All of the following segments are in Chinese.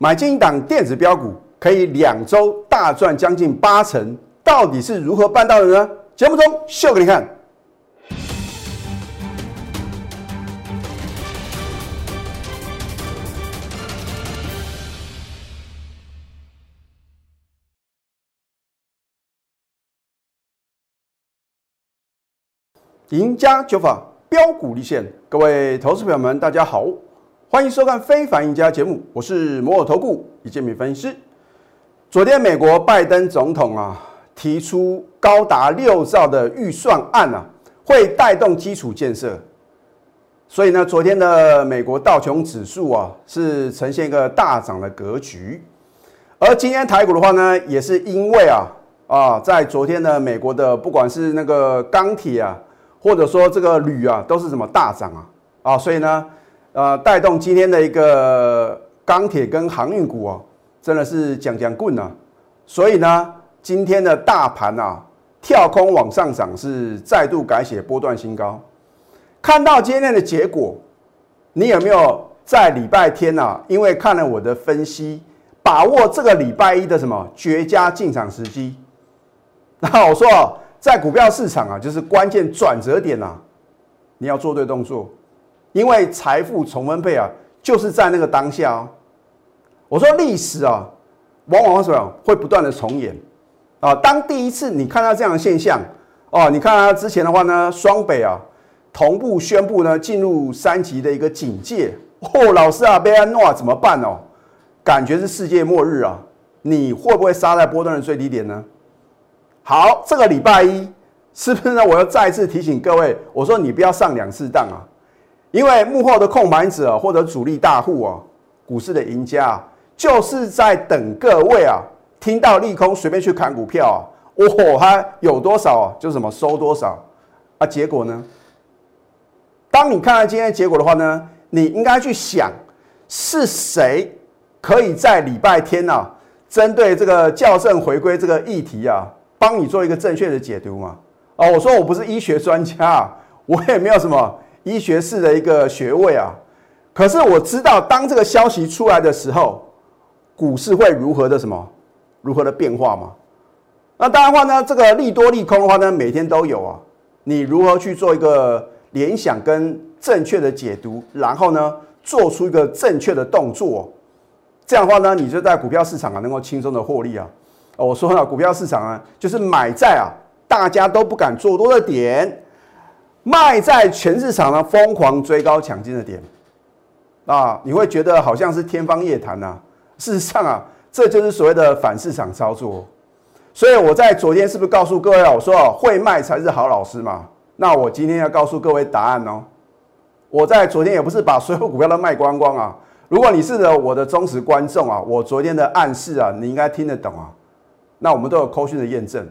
买进一档电子标股，可以两周大赚将近八成，到底是如何办到的呢？节目中秀给你看。赢家九法标股立现，各位投资朋友们，大家好，欢迎收看《非凡赢家》节目，我是摩尔投顾李建民分析师。昨天美国拜登总统啊提出高达六兆的预算案啊，会带动基础建设，所以呢，昨天的美国道琼指数啊是呈现一个大涨的格局，而今天台股的话呢，也是因为啊啊，在昨天的美国的不管是那个钢铁啊。或者说这个铝啊都是什么大涨啊啊，所以呢，呃，带动今天的一个钢铁跟航运股哦，真的是讲讲棍啊。所以呢，今天的大盘啊跳空往上涨，是再度改写波段新高。看到今天的结果，你有没有在礼拜天呐？因为看了我的分析，把握这个礼拜一的什么绝佳进场时机？那我说。在股票市场啊，就是关键转折点呐，你要做对动作，因为财富重分配啊，就是在那个当下哦。我说历史啊，往往什么会不断的重演啊。当第一次你看到这样的现象哦，你看啊之前的话呢，双北啊同步宣布呢进入三级的一个警戒哦，老师啊，贝安诺怎么办哦？感觉是世界末日啊，你会不会杀在波段的最低点呢？好，这个礼拜一是不是呢？我要再次提醒各位，我说你不要上两次当啊，因为幕后的控盘者或者主力大户啊，股市的赢家啊，就是在等各位啊，听到利空随便去砍股票啊，哦，他有多少啊，就什么收多少啊？结果呢？当你看到今天结果的话呢，你应该去想是谁可以在礼拜天呢，针对这个校正回归这个议题啊。帮你做一个正确的解读嘛？哦，我说我不是医学专家，我也没有什么医学式的一个学位啊。可是我知道，当这个消息出来的时候，股市会如何的什么，如何的变化嘛？那当然话呢，这个利多利空的话呢，每天都有啊。你如何去做一个联想跟正确的解读，然后呢，做出一个正确的动作，这样的话呢，你就在股票市场啊，能够轻松的获利啊。我说了，股票市场啊，就是买在啊大家都不敢做多的点，卖在全市场呢疯狂追高抢进的点，啊，你会觉得好像是天方夜谭呐。事实上啊，这就是所谓的反市场操作。所以我在昨天是不是告诉各位啊，我说会卖才是好老师嘛？那我今天要告诉各位答案哦。我在昨天也不是把所有股票都卖光光啊。如果你是我的忠实观众啊，我昨天的暗示啊，你应该听得懂啊。那我们都有扣讯的验证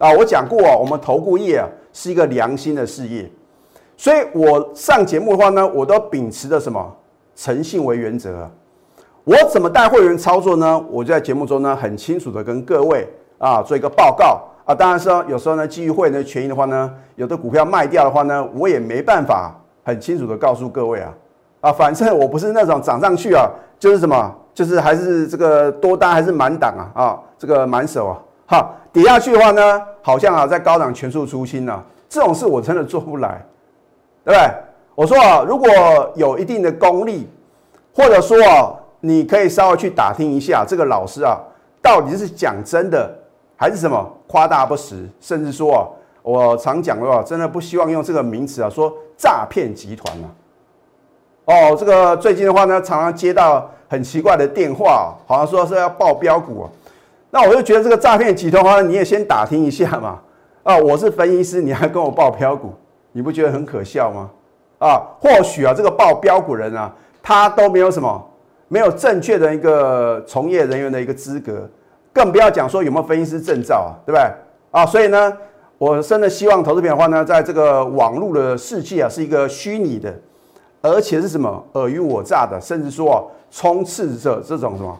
啊！我讲过啊，我们投顾业啊是一个良心的事业，所以我上节目的话呢，我都秉持的什么诚信为原则。我怎么带会员操作呢？我就在节目中呢很清楚的跟各位啊做一个报告啊。当然说有时候呢基于会员的权益的话呢，有的股票卖掉的话呢，我也没办法很清楚的告诉各位啊啊，反正 我不是那种涨上去啊就是什么。就是还是这个多单还是满档啊啊，这个满手啊，哈，跌下去的话呢，好像啊在高档全数出清啊，这种事我真的做不来，对不对？我说啊，如果有一定的功力，或者说啊，你可以稍微去打听一下这个老师啊，到底是讲真的还是什么夸大不实，甚至说啊，我常讲的话，真的不希望用这个名词啊，说诈骗集团啊。哦，这个最近的话呢，常常接到。很奇怪的电话，好像说是要报标股啊，那我就觉得这个诈骗集团的话，你也先打听一下嘛。啊，我是分析师，你还跟我报标股，你不觉得很可笑吗？啊，或许啊，这个报标股人啊，他都没有什么，没有正确的一个从业人员的一个资格，更不要讲说有没有分析师证照啊，对不对？啊，所以呢，我真的希望投资品的话呢，在这个网络的世界啊，是一个虚拟的，而且是什么尔虞我诈的，甚至说。充斥着这种什么，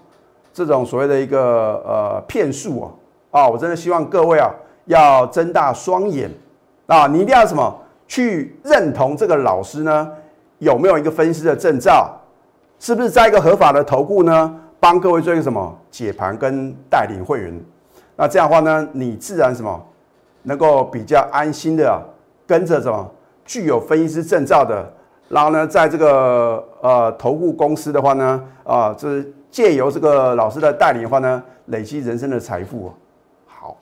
这种所谓的一个呃骗术啊啊！我真的希望各位啊要睁大双眼啊！你一定要什么去认同这个老师呢？有没有一个分析师的证照？是不是在一个合法的投顾呢？帮各位做一个什么解盘跟带领会员。那这样的话呢，你自然什么能够比较安心的跟着什么具有分析师证照的，然后呢，在这个呃投顾公司的话呢，啊，就是借由这个老师的带领的话呢，累积人生的财富。好，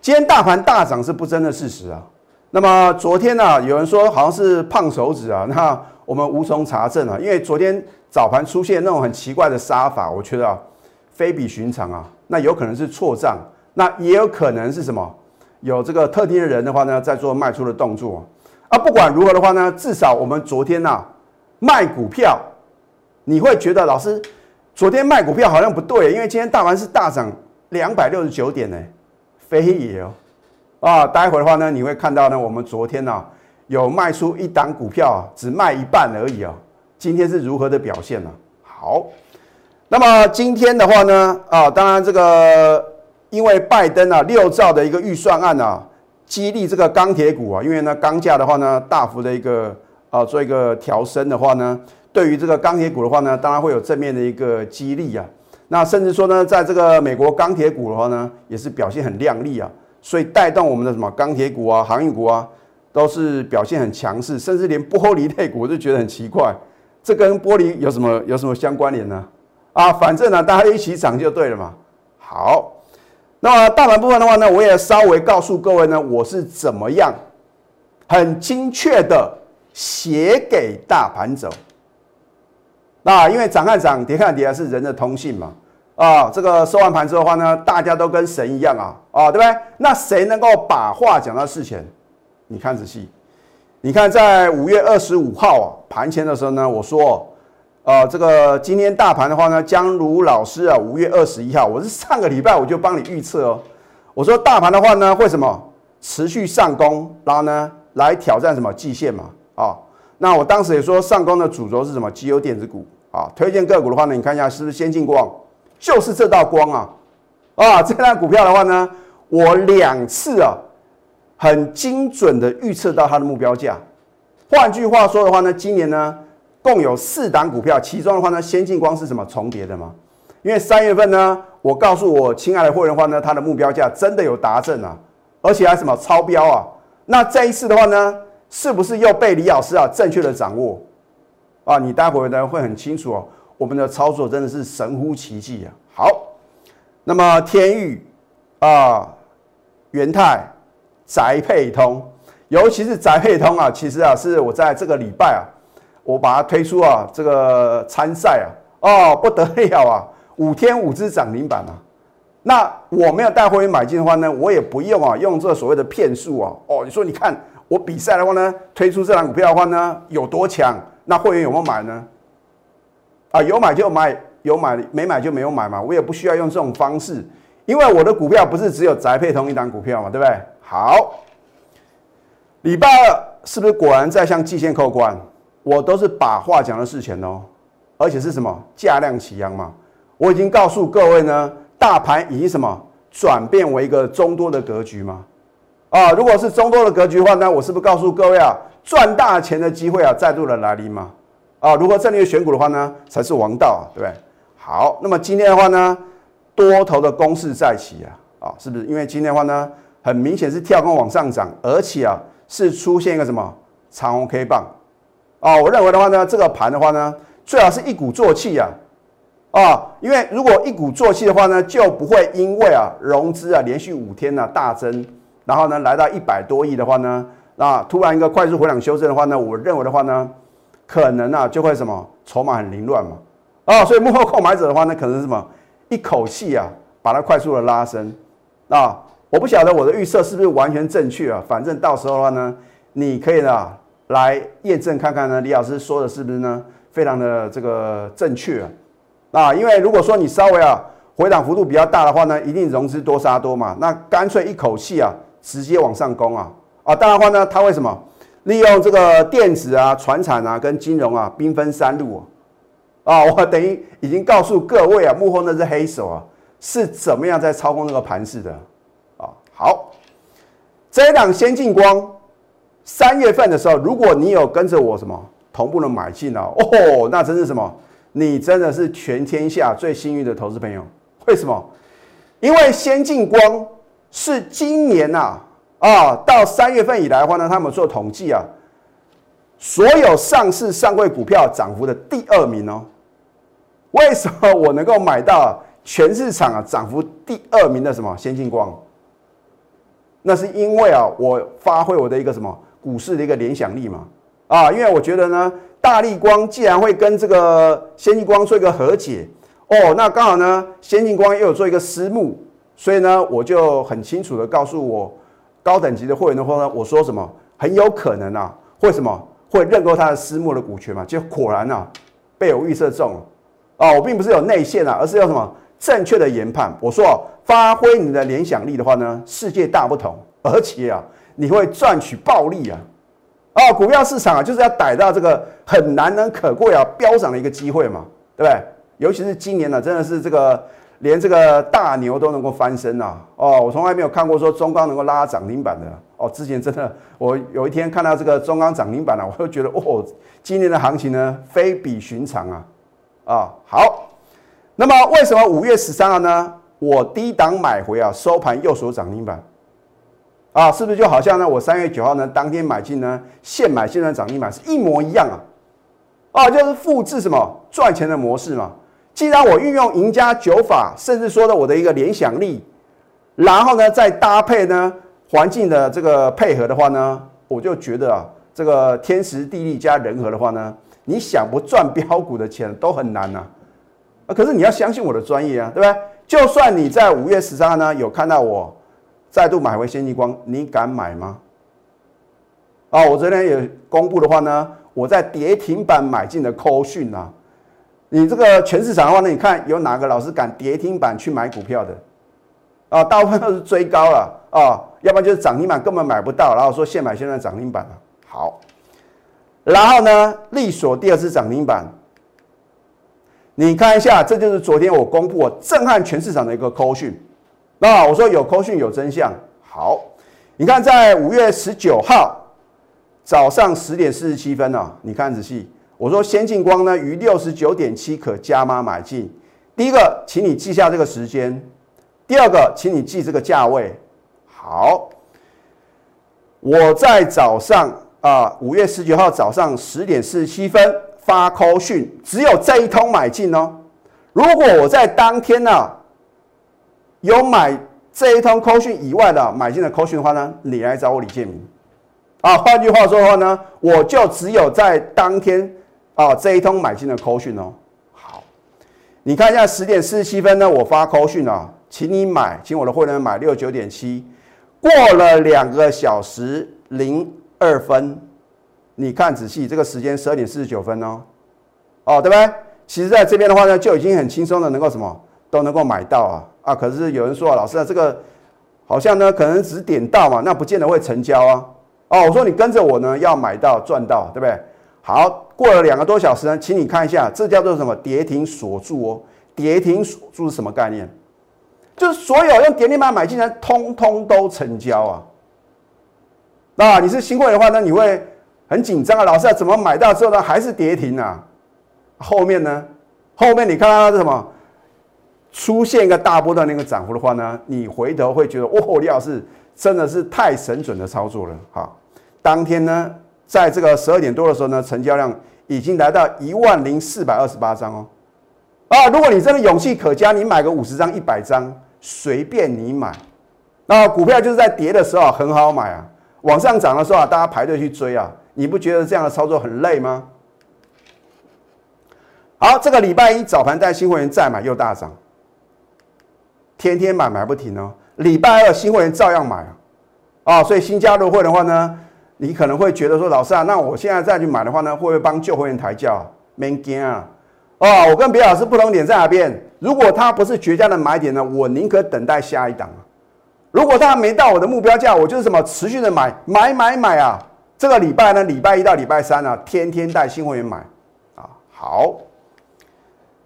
今天大盘大涨是不争的事实啊。那么昨天呢，有人说好像是胖手指啊，那我们无从查证啊，因为昨天早盘出现那种很奇怪的杀法，我觉得啊，非比寻常啊。那有可能是错账，那也有可能是什么？有这个特定的人的话呢，在做卖出的动作。不管如何的话呢，至少我们昨天呐卖股票，你会觉得老师昨天卖股票好像不对，因为今天大盘是大涨两百六十九点呢，非也哦。啊，待会的话呢，你会看到呢，我们昨天呢有卖出一档股票，只卖一半而已啊。今天是如何的表现呢？好，那么今天的话呢，啊，当然这个因为拜登啊六兆的一个预算案啊，激励这个钢铁股啊，因为呢钢价的话呢大幅的一个啊做一个调升的话呢，对于这个钢铁股的话呢，当然会有正面的一个激励啊。那甚至说呢，在这个美国钢铁股的话呢，也是表现很亮丽啊。所以带动我们的什么钢铁股啊、航运股啊，都是表现很强势，甚至连玻璃类股我就觉得很奇怪，这跟玻璃有什么有什么相关联呢？啊，反正呢大家一起涨就对了嘛。好，那么大盘部分的话呢，我也稍微告诉各位呢，我是怎么样很精确的写给大盘走。那因为涨看涨，跌看跌是人的通性嘛。啊，这个收完盘之后的话呢，大家都跟神一样啊，啊，对不对？那谁能够把话讲到事前？你看仔细，你看在五月二十五号啊盘前的时候呢，我说，呃，这个今天大盘的话呢，江如老师啊，五月二十一号，我是上个礼拜我就帮你预测哦，我说大盘的话呢，会什么持续上攻，然后呢来挑战什么季线嘛？啊，那我当时也说上攻的主轴是什么？绩优电子股啊，推荐个股的话呢，你看一下是不是先进光？就是这道光啊，啊，这张股票的话呢，我两次啊，很精准的预测到它的目标价。换句话说的话呢，今年呢，共有四档股票，其中的话呢，先进光是什么重叠的吗？因为三月份呢，我告诉我亲爱的会员的话呢，它的目标价真的有达正啊，而且还什么超标啊。那这一次的话呢，是不是又被李老师啊正确的掌握？啊，你待会呢会很清楚哦。我们的操作真的是神乎其技啊！好，那么天域啊、元泰、宅配通，尤其是宅配通啊，其实啊是我在这个礼拜啊，我把它推出啊这个参赛啊，哦不得了啊，五天五只涨停板啊！那我没有带会员买进的话呢，我也不用啊用这所谓的骗术啊！哦，你说你看我比赛的话呢，推出这档股票的话呢有多强？那会员有没有买呢？啊，有买就买，有买没买就没有买嘛。我也不需要用这种方式，因为我的股票不是只有宅配同一档股票嘛，对不对？好，礼拜二是不是果然在向季线扣关？我都是把话讲到事前哦，而且是什么价量齐扬嘛。我已经告诉各位呢，大盘已经什么转变为一个中多的格局嘛。啊，如果是中多的格局的话，那我是不是告诉各位啊，赚大钱的机会啊再度的来临嘛？啊，如何正确选股的话呢，才是王道啊，对不对？好，那么今天的话呢，多头的攻势再起啊，啊，是不是？因为今天的话呢，很明显是跳空往上涨，而且啊，是出现一个什么长红 K 棒啊？我认为的话呢，这个盘的话呢，最好是一鼓作气啊，啊，因为如果一鼓作气的话呢，就不会因为啊融资啊连续五天呢大增，然后呢来到一百多亿的话呢，那突然一个快速回档修正的话呢，我认为的话呢。可能啊，就会什么筹码很凌乱嘛，啊，所以幕后购买者的话呢，可能是什么一口气啊，把它快速的拉升啊，我不晓得我的预测是不是完全正确啊，反正到时候的话呢，你可以呢来验证看看呢，李老师说的是不是呢，非常的这个正确啊，啊，因为如果说你稍微啊回档幅度比较大的话呢，一定融资多杀多嘛，那干脆一口气啊直接往上攻啊，啊，当然话呢，它为什么？利用这个电子啊、船产啊跟金融啊，兵分三路啊，啊我等于已经告诉各位啊，幕后那只黑手啊是怎么样在操控那个盘势的。啊。好，这一档先进光，三月份的时候，如果你有跟着我什么同步的买进啊，哦，那真是什么你真的是全天下最幸运的投资朋友。为什么？因为先进光是今年呐啊到三月份以来的话呢，他们做统计啊，所有上市上柜股票涨幅的第二名哦。为什么我能够买到全市场啊涨幅第二名的什么先进光？那是因为啊，我发挥我的一个什么股市的一个联想力嘛。啊，因为我觉得呢，大力光既然会跟这个先进光做一个和解哦，那刚好呢，先进光又有做一个私募，所以呢，我就很清楚的告诉我高等级的会员的话呢，我说什么很有可能啊，会什么会认购他的私募的股权嘛，就果果然啊，被我预测中了。啊，我并不是有内线啊，而是有什么正确的研判，我说。发挥你的联想力的话呢，世界大不同，而且啊，你会赚取暴利啊！啊，股票市场啊，就是要逮到这个很难能可贵啊飙涨的一个机会嘛，对不对？尤其是今年呢，真的是这个连这个大牛都能够翻身呐！哦，我从来没有看过说中钢能够拉涨停板的哦。之前真的，我有一天看到这个中钢涨停板了，我就觉得哦，今年的行情呢非比寻常啊！啊，好，那么为什么五月十三号呢？我低档买回啊，收盘右手涨停板，啊，是不是就好像呢？我三月九号呢，当天买进呢，现买现在涨停板是一模一样啊，啊，就是复制什么赚钱的模式嘛。既然我运用赢家九法，甚至说的我的一个联想力，然后呢，再搭配呢环境的这个配合的话呢，我就觉得啊，这个天时地利加人和的话呢，你想不赚标股的钱都很难呐。啊，可是你要相信我的专业啊，对不对？就算你在五月十三号呢有看到我再度买回先进光，你敢买吗？啊，我昨天也公布的话呢，我在跌停板买进的扣讯啊，你这个全市场的话呢，你看有哪个老师敢跌停板去买股票的？啊，大部分都是追高了啊，要不然就是涨停板根本买不到，然后说现买现在涨停板了。好，然后呢，利索第二次涨停板。你看一下，这就是昨天我公布我震撼全市场的一个扣讯。那我说有扣讯有真相。好，你看在五月十九号早上十点四十七分呢，你看仔细，我说先进光呢于六十九点七可加码买进。第一个，请你记下这个时间；第二个，请你记这个价位。好，我在早上啊，五月十九号早上十点四十七分。发扣讯只有这一通买进哦。如果我在当天呢有买这一通扣讯以外的买进的扣讯的话呢，你来找我李建明啊。换句话说的话呢，我就只有在当天啊这一通买进的扣讯哦。好，你看一下十点四十七分呢，我发扣讯啊，请你买，请我的会员买六九点七，过了两个小时零二分。你看仔细，这个时间十二点四十九分哦，哦，对不对？其实在这边的话呢，就已经很轻松的能够什么都能够买到啊啊！可是有人说啊，老师啊，这个好像呢，可能只点到嘛，那不见得会成交啊。哦，我说你跟着我呢，要买到赚到，对不对？好，过了两个多小时呢，请你看一下，这叫做什么？跌停锁住哦，跌停锁住是什么概念？就是所有用跌停板买进来，通通都成交啊。那你是新会的话呢，你会？很紧张啊，老师啊，怎么买到之后呢还是跌停啊？后面呢？后面你看到是什么？出现一个大波段那个涨幅的话呢，你回头会觉得，哦，李老师真的是太神准的操作了。好，当天呢，在这个十二点多的时候呢，成交量已经来到一万零四百二十八张哦。啊，如果你真的勇气可嘉，你买个五十张、一百张，随便你买。那股票就是在跌的时候很好买啊，往上涨的时候啊，大家排队去追啊。你不觉得这样的操作很累吗？好，这个礼拜一早盘带新会员再买又大涨，天天买买不停哦。礼拜二新会员照样买啊，啊，所以新加入会的话呢，你可能会觉得说，老师啊，那我现在再去买的话呢，会不会帮旧会员抬轿？没惊啊，哦，我跟别老师不同点在哪边？如果它不是绝佳的买点呢，我宁可等待下一档啊。如果它没到我的目标价，我就是什么持续的买买买买啊。这个礼拜呢，礼拜一到礼拜三呢，天天带新会员买啊。好，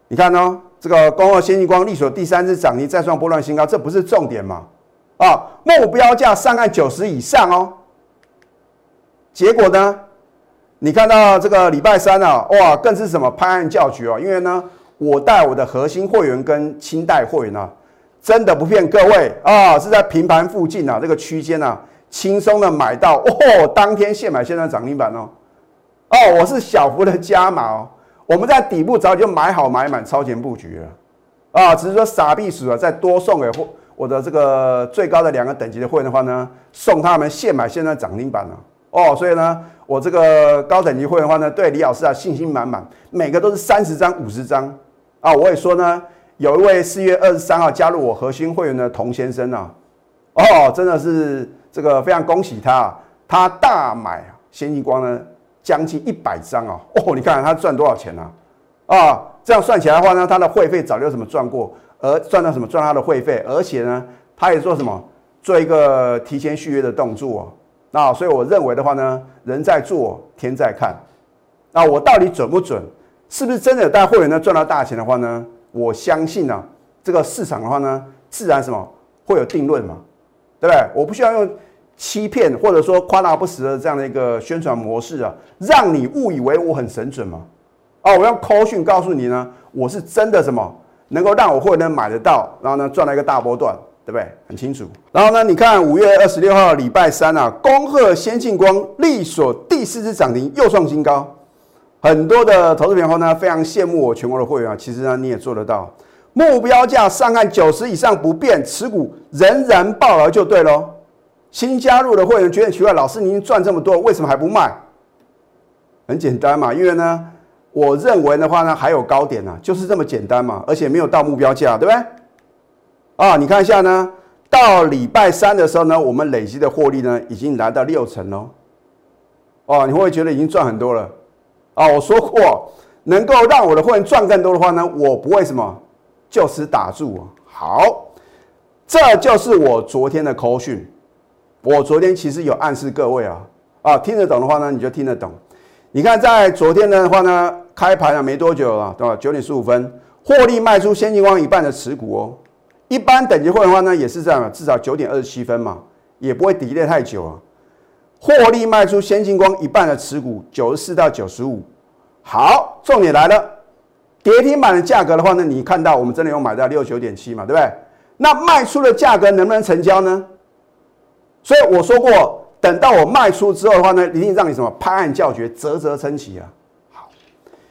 你看呢，这个光二先进光力所第三次涨停再创波段新高，这不是重点吗？啊，目标价上岸九十以上哦。结果呢，你看到这个礼拜三啊，哇，更是什么拍案叫绝哦，因为呢，我带我的核心会员跟清代会员啊，真的不骗各位啊，是在平盘附近啊，这个区间啊，轻松的买到哦，当天现买现在涨停板哦，哦，我是小幅的加码哦，我们在底部早就买好买满超前布局了啊，只是说傻逼鼠啊，再多送给我我的这个最高的两个等级的会员的话呢，送他们现买现在涨停板了哦，所以呢。我这个高等级会员的话呢，对李老师啊信心满满，每个都是三十张、五十张啊！我也说呢，有一位四月二十三号加入我核心会员的童先生啊，哦，真的是这个非常恭喜他，啊他大买先进光呢将近一百张啊！哦，你看他赚多少钱呢？啊，这样算起来的话呢，他的会费早就什么赚过，而赚到什么赚他的会费，而且呢，他也做什么做一个提前续约的动作。那所以我认为的话呢，人在做天在看。那我到底准不准？是不是真的带会员呢赚到大钱的话呢？我相信呢，这个市场的话呢，自然什么会有定论嘛，对不对？我不需要用欺骗或者说夸大不实的这样的一个宣传模式啊，让你误以为我很神准嘛。哦，我用 call 讯告诉你呢，我是真的什么能够让我会员买得到，然后呢赚了一个大波段。对不对？很清楚。然后呢，你看五月二十六号礼拜三啊，恭贺先进光力所第四次涨停，又创新高。很多的投资朋友呢，非常羡慕我全国的会员啊。其实呢，你也做得到。目标价上看九十以上不变，持股仍然爆了就对喽。新加入的会员觉得奇怪，老师您赚这么多，为什么还不卖？很简单嘛，因为呢，我认为的话呢，还有高点呢，就是这么简单嘛，而且没有到目标价，对不对？啊，你看一下呢，到礼拜三的时候呢，我们累积的获利呢，已经来到六成喽。哦，你会不会觉得已经赚很多了？啊，我说过，能够让我的会员赚更多的话呢，我不会什么就此打住啊。好，这就是我昨天的口讯。我昨天其实有暗示各位啊，啊，听得懂的话呢，你就听得懂。你看，在昨天的话呢，开盘了没多久了，对吧？九点十五分，获利卖出先进光一半的持股哦。一般等级会的话呢，也是这样，至少九点二十七分嘛，也不会抵跌太久啊。获利卖出先进光一半的持股，九十四到九十五。好，重点来了，跌停板的价格的话呢，你看到我们真的有买到六九点七嘛，对不对？那卖出的价格能不能成交呢？所以我说过，等到我卖出之后的话呢，一定让你什么拍案叫绝，啧啧称奇啊。好，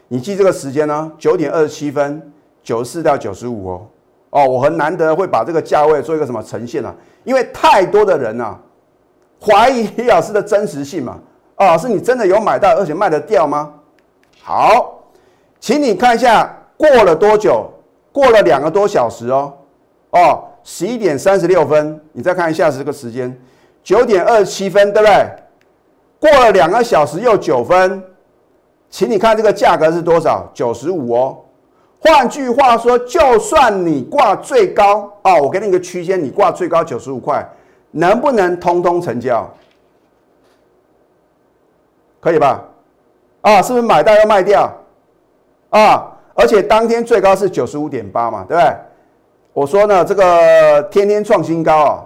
你记这个时间呢，九点二十七分，九十四到九十五哦。哦，我很难得会把这个价位做一个什么呈现啊？因为太多的人呐，怀疑李老师的真实性嘛。哦，是你真的有买到，而且卖得掉吗？好，请你看一下过了多久？过了两个多小时哦。哦，十一点三十六分，你再看一下这个时间，九点二十七分，对不对？过了两个小时又九分，请你看这个价格是多少？九十五哦。换句话说，就算你挂最高啊，我给你一个区间，你挂最高九十五块，能不能通通成交？可以吧？啊，是不是买到要卖掉？啊，而且当天最高是九十五点八嘛，对不对？我说呢，这个天天创新高啊，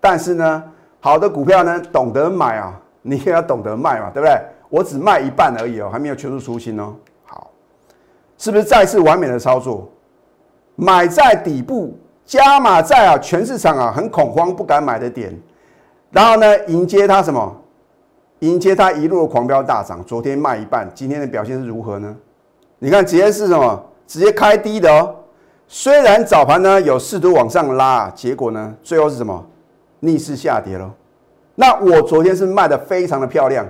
但是呢，好的股票呢，懂得买啊，你也要懂得卖嘛，对不对？我只卖一半而已哦，还没有全数出清哦。好是不是再次完美的操作？买在底部，加码在啊全市场啊很恐慌不敢买的点，然后呢迎接它什么？迎接它一路的狂飙大涨。昨天卖一半，今天的表现是如何呢？你看直接是什么？直接开低的哦。虽然早盘呢有试图往上拉，结果呢最后是什么？逆势下跌了。那我昨天是卖的非常的漂亮。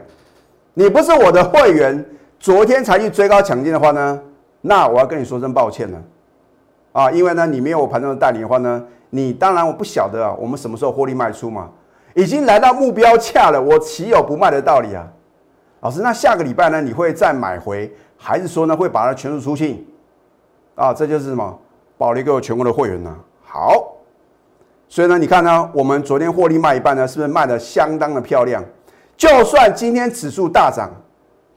你不是我的会员，昨天才去追高抢进的话呢？那我要跟你说声抱歉了，啊，因为呢，你没有我盘中的带领的话呢，你当然我不晓得啊，我们什么时候获利卖出嘛，已经来到目标价了，我岂有不卖的道理啊？老师，那下个礼拜呢，你会再买回，还是说呢，会把它全数出清？啊，这就是什么？保留给我全国的会员呢？好，所以呢，你看呢，我们昨天获利卖一半呢，是不是卖的相当的漂亮？就算今天指数大涨，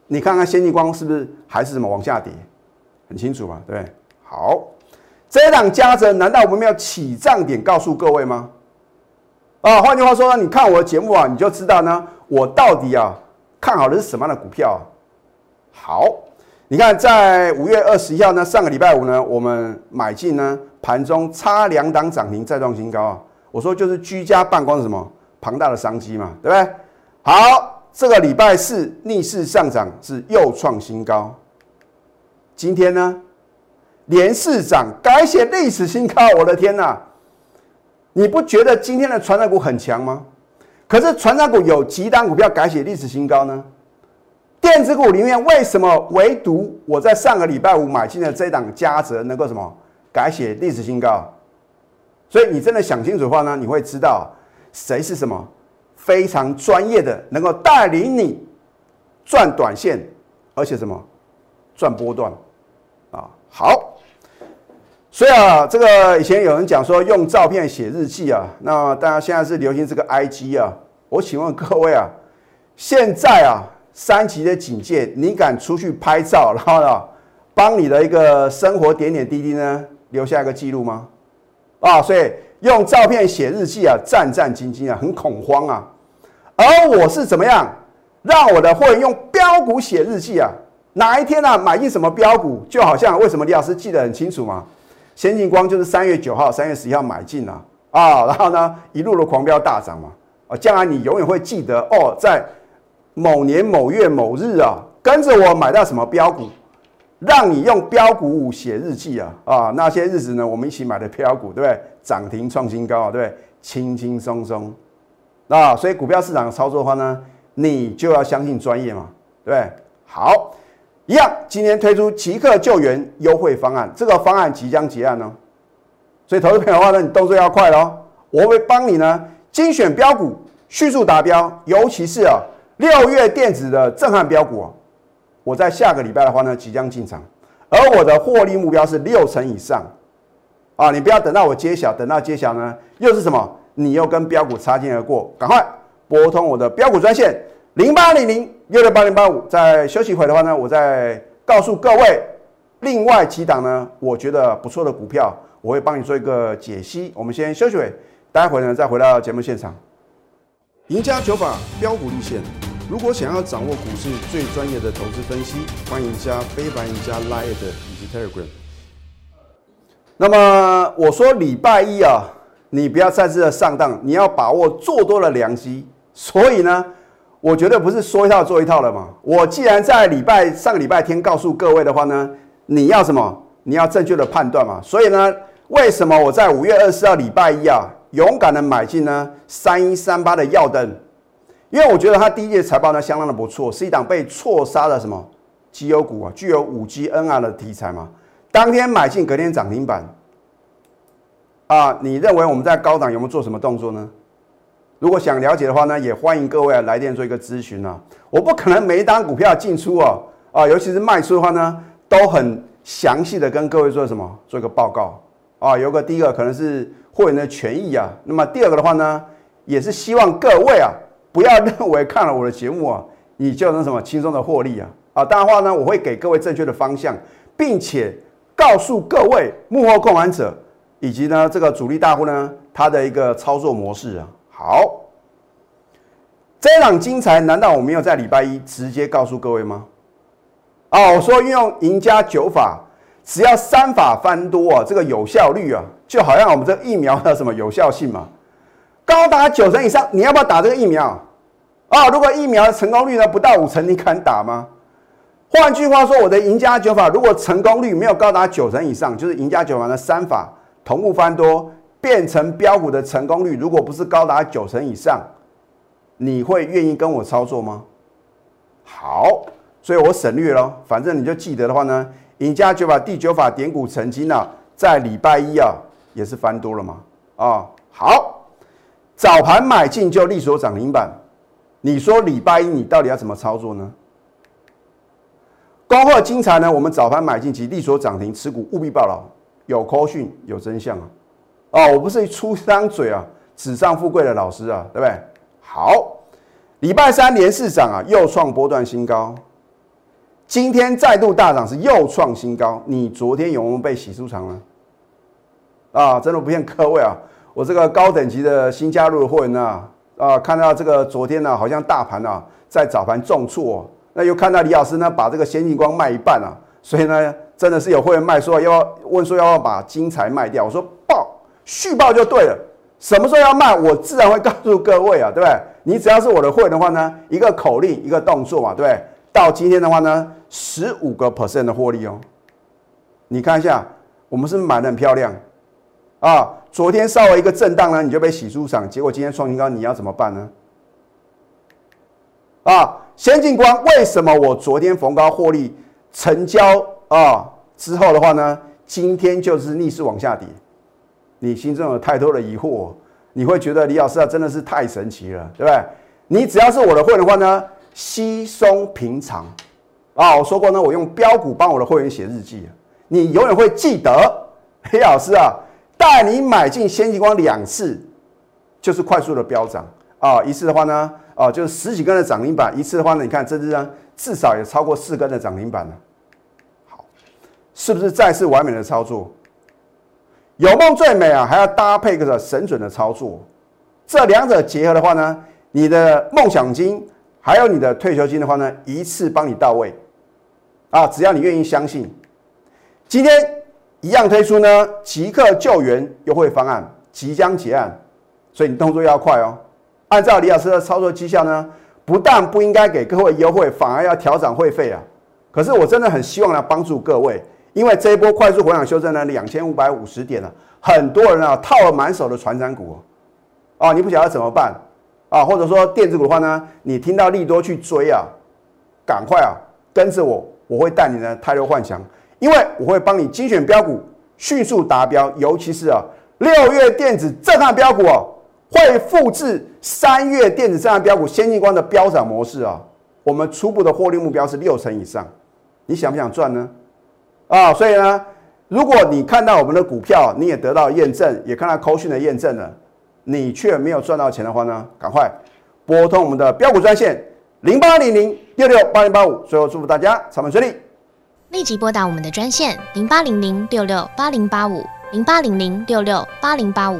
你看看先进光是不是还是什么往下跌？很清楚嘛，对？好，这一档加折，难道我们没有起涨点告诉各位吗？啊，换句话说呢，你看我的节目啊，你就知道呢，我到底啊看好的是什么样的股票？好，你看在五月二十一号呢，上个礼拜五呢，我们买进呢，盘中差两档涨停再创新高啊。我说就是居家办公什么庞大的商机嘛，对不对？好，这个礼拜四逆势上涨是又创新高。今天呢，连市涨改写历史新高，我的天呐！你不觉得今天的传染股很强吗？可是传染股有几档股票改写历史新高呢？电子股里面为什么唯独我在上个礼拜五买进的这档嘉泽能够什么改写历史新高？所以你真的想清楚的话呢，你会知道谁是什么非常专业的，能够带领你赚短线，而且什么赚波段啊？好，所以啊，这个以前有人讲说用照片写日记啊，那大家现在是流行这个 IG 啊。我请问各位啊，现在啊三级的警戒，你敢出去拍照，然后呢帮你的一个生活点点滴滴呢留下一个记录吗？啊，所以用照片写日记啊，战战兢兢啊，很恐慌啊。而我是怎么样让我的会员用标股写日记啊？哪一天呢买进什么标股，就好像为什么李老师记得很清楚嘛？先进光就是三月九号、三月十一号买进啊，啊，然后呢一路的狂飙大涨嘛。啊，将来你永远会记得哦，在某年某月某日啊，跟着我买到什么标股。让你用标股写日记啊啊！那些日子呢，我们一起买的标股，对不对？涨停创新高啊，对不对？轻轻松松啊！所以股票市场操作的话呢，你就要相信专业嘛，对不对？好，一样，今天推出即刻救援优惠方案，这个方案即将结案哦。所以投资朋友的话呢，你动作要快哦，我会帮你呢精选标股，迅速达标，尤其是啊六月电子的震撼标股。我在下个礼拜的话呢，即将进场，而我的获利目标是六成以上，啊，你不要等到我揭晓，等到揭晓呢，又是什么？你又跟标股擦肩而过，赶快拨通我的标股专线零八零零六六八零八五。在休息会的话呢，我再告诉各位，另外几档呢，我觉得不错的股票，我会帮你做一个解析。我们先休息会，待会呢再回到节目现场，赢家九法标股立线。如果想要掌握股市最专业的投资分析，欢迎加非凡、加 Line 以及 Telegram。那么我说礼拜一啊，你不要再次的上当，你要把握做多的良机。所以呢，我绝对不是说一套做一套了嘛。我既然在礼拜上个礼拜天告诉各位的话呢，你要什么？你要正确的判断嘛。所以呢，为什么我在五月二十号礼拜一啊，勇敢的买进呢？三一三八的耀灯。因为我觉得它第一届财报呢相当的不错，是一档被错杀的什么绩优股啊，具有五 G NR 的题材嘛。当天买进，隔天涨停板啊！你认为我们在高档有没有做什么动作呢？如果想了解的话呢，也欢迎各位来电做一个咨询啊。我不可能每一单股票进出啊啊，尤其是卖出的话呢，都很详细的跟各位做什么做一个报告啊。有个第一个可能是会员的权益啊，那么第二个的话呢，也是希望各位啊。不要认为看了我的节目啊，你就能什么轻松的获利啊啊！当然话呢，我会给各位正确的方向，并且告诉各位幕后控盘者以及呢这个主力大户呢他的一个操作模式啊。好，这一档精彩，难道我没有在礼拜一直接告诉各位吗？啊，我说运用赢家九法，只要三法翻多啊，这个有效率啊，就好像我们这疫苗的什么有效性嘛。高达九成以上，你要不要打这个疫苗？啊，如果疫苗的成功率呢不到五成，你敢打吗？换句话说，我的赢家九法如果成功率没有高达九成以上，就是赢家九法的三法同步翻多变成标股的成功率，如果不是高达九成以上，你会愿意跟我操作吗？好，所以我省略了，反正你就记得的话呢，赢家九法第九法点股成金呢，在礼拜一啊也是翻多了嘛。啊，好。早盘买进就利索涨停板，你说礼拜一你到底要怎么操作呢？恭贺精彩呢！我们早盘买进及利索涨停，持股务必报牢，有扣讯有真相啊！哦，我不是一出张嘴啊，纸上富贵的老师啊，对不对？好，礼拜三连市涨啊，又创波段新高，今天再度大涨是又创新高，你昨天有没有被洗出场呢？啊，真的不骗各位啊！我这个高等级的新加入的会员呢，啊，看到这个昨天呢，好像大盘呢在早盘重挫，那又看到李老师呢把这个先进光卖一半啊，所以呢真的是有会员卖说要问说要不要把金财卖掉，我说报续报就对了，什么时候要卖我自然会告诉各位啊，对不对？你只要是我的会员的话呢，一个口令一个动作嘛，对不对？到今天的话呢，十五个 percent 的获利哦，你看一下，我们是买的很漂亮啊，昨天稍微一个震荡呢，你就被洗出场，结果今天创新高，你要怎么办呢？啊，先进光为什么我昨天逢高获利成交啊之后的话呢，今天就是逆势往下跌？你心中有太多的疑惑，你会觉得李老师啊真的是太神奇了，对不对？你只要是我的会的话呢，稀松平常啊。我说过呢，我用标股帮我的会员写日记，你永远会记得 黑老师啊带你买进先进光两次，就是快速的飙涨啊，一次的话呢。啊，就是十几根的涨停板，一次的话呢，你看这支呢，至少也超过四根的涨停板了。好，是不是再次完美的操作？有梦最美啊，还要搭配个神准的操作，这两者结合的话呢，你的梦想金还有你的退休金的话呢，一次帮你到位啊！只要你愿意相信，今天一样推出呢，即刻救援优惠方案即将结案，所以你动作要快哦。按照李老师的操作绩效呢，不但不应该给各位优惠，反而要调整会费啊！可是我真的很希望来帮助各位，因为这一波快速回档修正呢，两千五百五十点了，很多人啊套了满手的船长股啊，你不晓得怎么办啊？或者说电子股的话呢，你听到利多去追啊，赶快啊跟着我，我会带你呢泰弱幻想，因为我会帮你精选标股，迅速达标，尤其是啊六月电子震撼标股哦。会复制三月电子震撼标股先进光的飙涨模式啊！我们初步的获利目标是六成以上，你想不想赚呢？啊，所以呢，如果你看到我们的股票，你也得到验证，也看到扣讯的验证了，你却没有赚到钱的话呢，赶快拨通我们的标股专线零八零零六六八零八五。最后祝福大家操盘顺利，立即拨打我们的专线零八零零六六八零八五。零八零零六六八零八五